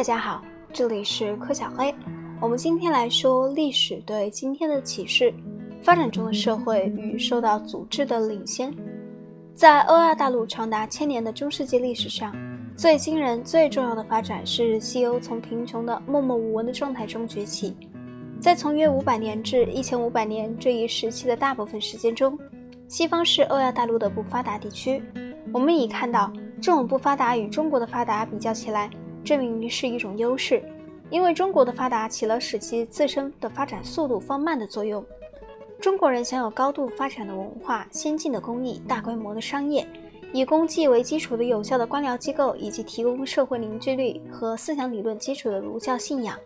大家好，这里是柯小黑。我们今天来说历史对今天的启示：发展中的社会与受到组织的领先。在欧亚大陆长达千年的中世纪历史上，最惊人、最重要的发展是西欧从贫穷的默默无闻的状态中崛起。在从约五百年至一千五百年这一时期的大部分时间中，西方是欧亚大陆的不发达地区。我们已看到，这种不发达与中国的发达比较起来，这明明是一种优势，因为中国的发达起了使其自身的发展速度放慢的作用。中国人享有高度发展的文化、先进的工艺、大规模的商业，以功绩为基础的有效的官僚机构，以及提供社会凝聚力和思想理论基础的儒教信仰。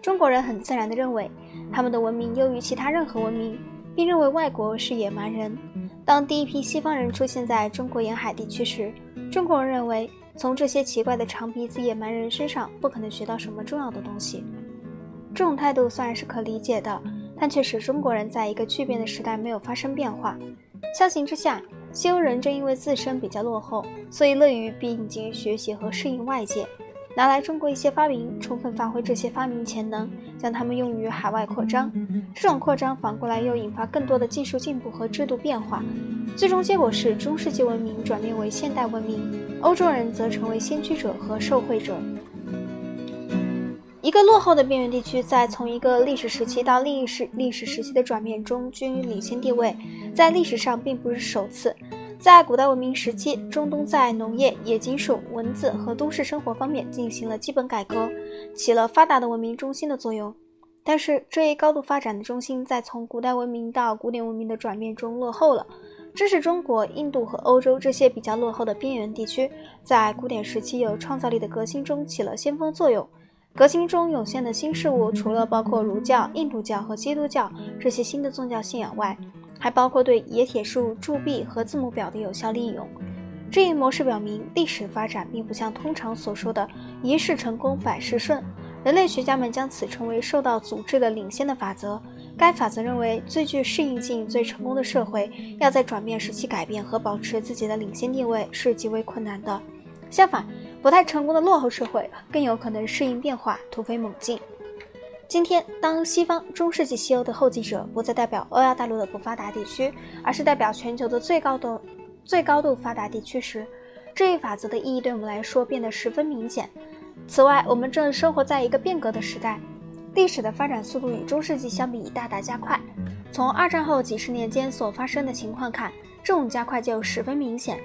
中国人很自然地认为，他们的文明优于其他任何文明，并认为外国是野蛮人。当第一批西方人出现在中国沿海地区时，中国人认为，从这些奇怪的长鼻子野蛮人身上不可能学到什么重要的东西。这种态度虽然是可理解的。但却使中国人在一个巨变的时代没有发生变化。相形之下，西欧人正因为自身比较落后，所以乐于并进学习和适应外界，拿来中国一些发明，充分发挥这些发明潜能，将它们用于海外扩张。这种扩张反过来又引发更多的技术进步和制度变化。最终结果是中世纪文明转变为现代文明，欧洲人则成为先驱者和受惠者。一个落后的边缘地区，在从一个历史时期到另一时历史时期的转变中，均领先地位，在历史上并不是首次。在古代文明时期，中东在农业、冶金术、文字和都市生活方面进行了基本改革，起了发达的文明中心的作用。但是，这一高度发展的中心，在从古代文明到古典文明的转变中落后了，这是中国、印度和欧洲这些比较落后的边缘地区，在古典时期有创造力的革新中起了先锋作用。革新中涌现的新事物，除了包括儒教、印度教和基督教这些新的宗教信仰外，还包括对冶铁术、铸币和字母表的有效利用。这一模式表明，历史发展并不像通常所说的“一世成功，百事顺”。人类学家们将此称为受到组织的领先的法则。该法则认为，最具适应性、最成功的社会，要在转变时期改变和保持自己的领先地位是极为困难的。相反，不太成功的落后社会更有可能适应变化，突飞猛进。今天，当西方中世纪西欧的后继者不再代表欧亚大陆的不发达地区，而是代表全球的最高度、最高度发达地区时，这一法则的意义对我们来说变得十分明显。此外，我们正生活在一个变革的时代，历史的发展速度与中世纪相比已大大加快。从二战后几十年间所发生的情况看，这种加快就十分明显。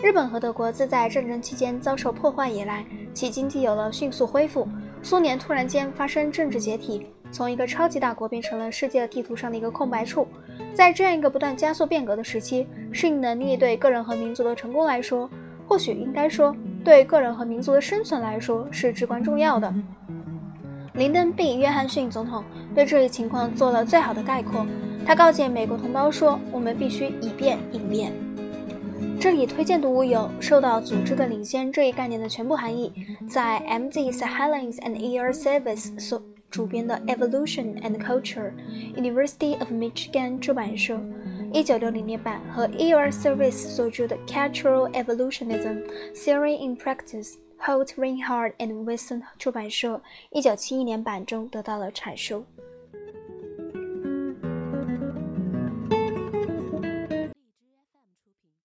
日本和德国自在战争期间遭受破坏以来，其经济有了迅速恢复。苏联突然间发生政治解体，从一个超级大国变成了世界地图上的一个空白处。在这样一个不断加速变革的时期，适应能力对个人和民族的成功来说，或许应该说对个人和民族的生存来说是至关重要的。林登 ·B· 约翰逊总统对这一情况做了最好的概括。他告诫美国同胞说：“我们必须以变应变。”这里推荐读物有受到组织的领先这一概念的全部含义，在 M.Z. Sahelins and E.R. Service 所主编的 Evolution and Culture，University of Michigan 出版社，一九六零年版和 E.R. Service 所著的 Cultural Evolutionism：Theory in Practice，Holt Reinhardt and Wilson 出版社，一九七一年版中得到了阐述。